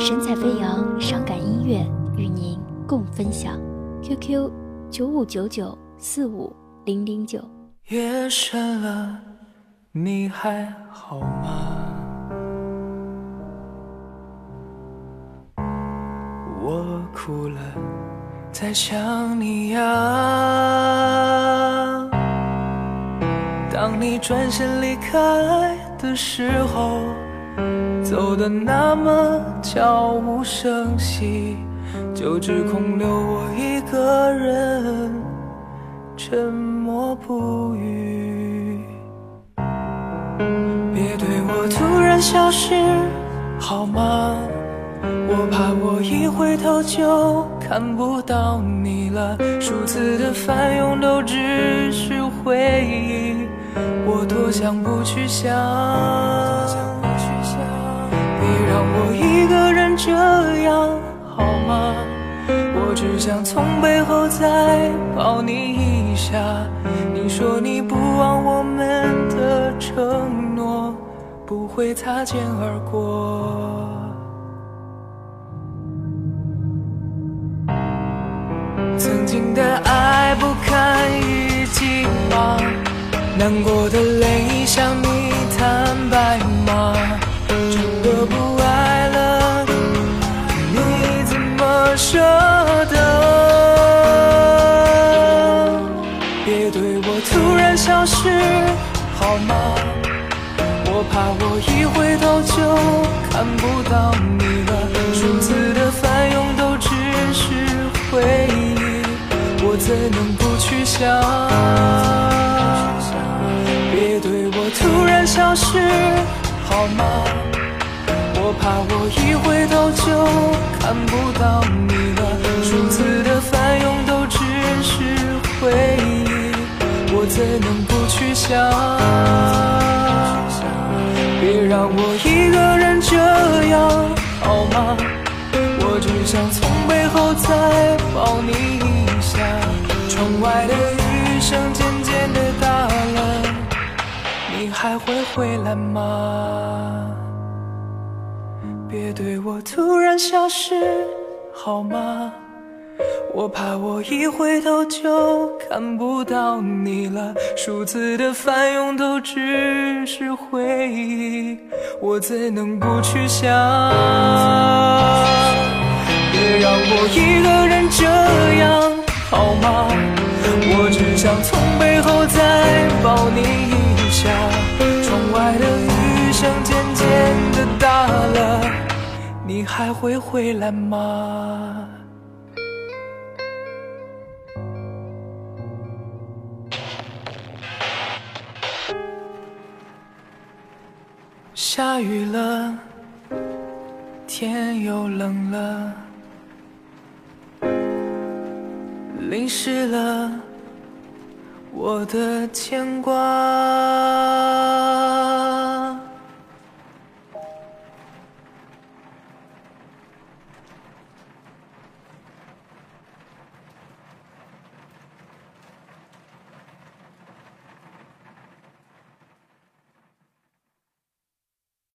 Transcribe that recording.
神采飞扬，伤感音乐与您共分享。QQ 九五九九四五零零九。夜深了，你还好吗？我哭了，在想你呀。当你转身离开的时候，走的那么悄无声息，就只空留我一个人，沉默不语。别对我突然消失，好吗？我怕我一回头就看不到你了，数次的翻涌都只是回忆，我多想不去想，让我一个人这样好吗？我只想从背后再抱你一下，你说你不忘我们的承诺，不会擦肩而过。曾经的爱不堪一击吗？难过的泪向你坦白吗？消失好吗？我怕我一回头就看不到你了，数次的翻涌都只是回忆。我怎能不去想？别对我突然消失好吗？我怕我一我怎能不去想？别让我一个人这样好吗？我只想从背后再抱你一下。窗外的雨声渐渐的大了，你还会回来吗？别对我突然消失好吗？我怕我一回头就看不到你了，数次的翻涌都只是回忆，我怎能不去想？别让我一个人这样好吗？我只想从背后再抱你一下。窗外的雨声渐渐的大了，你还会回来吗？下雨了，天又冷了，淋湿了我的牵挂。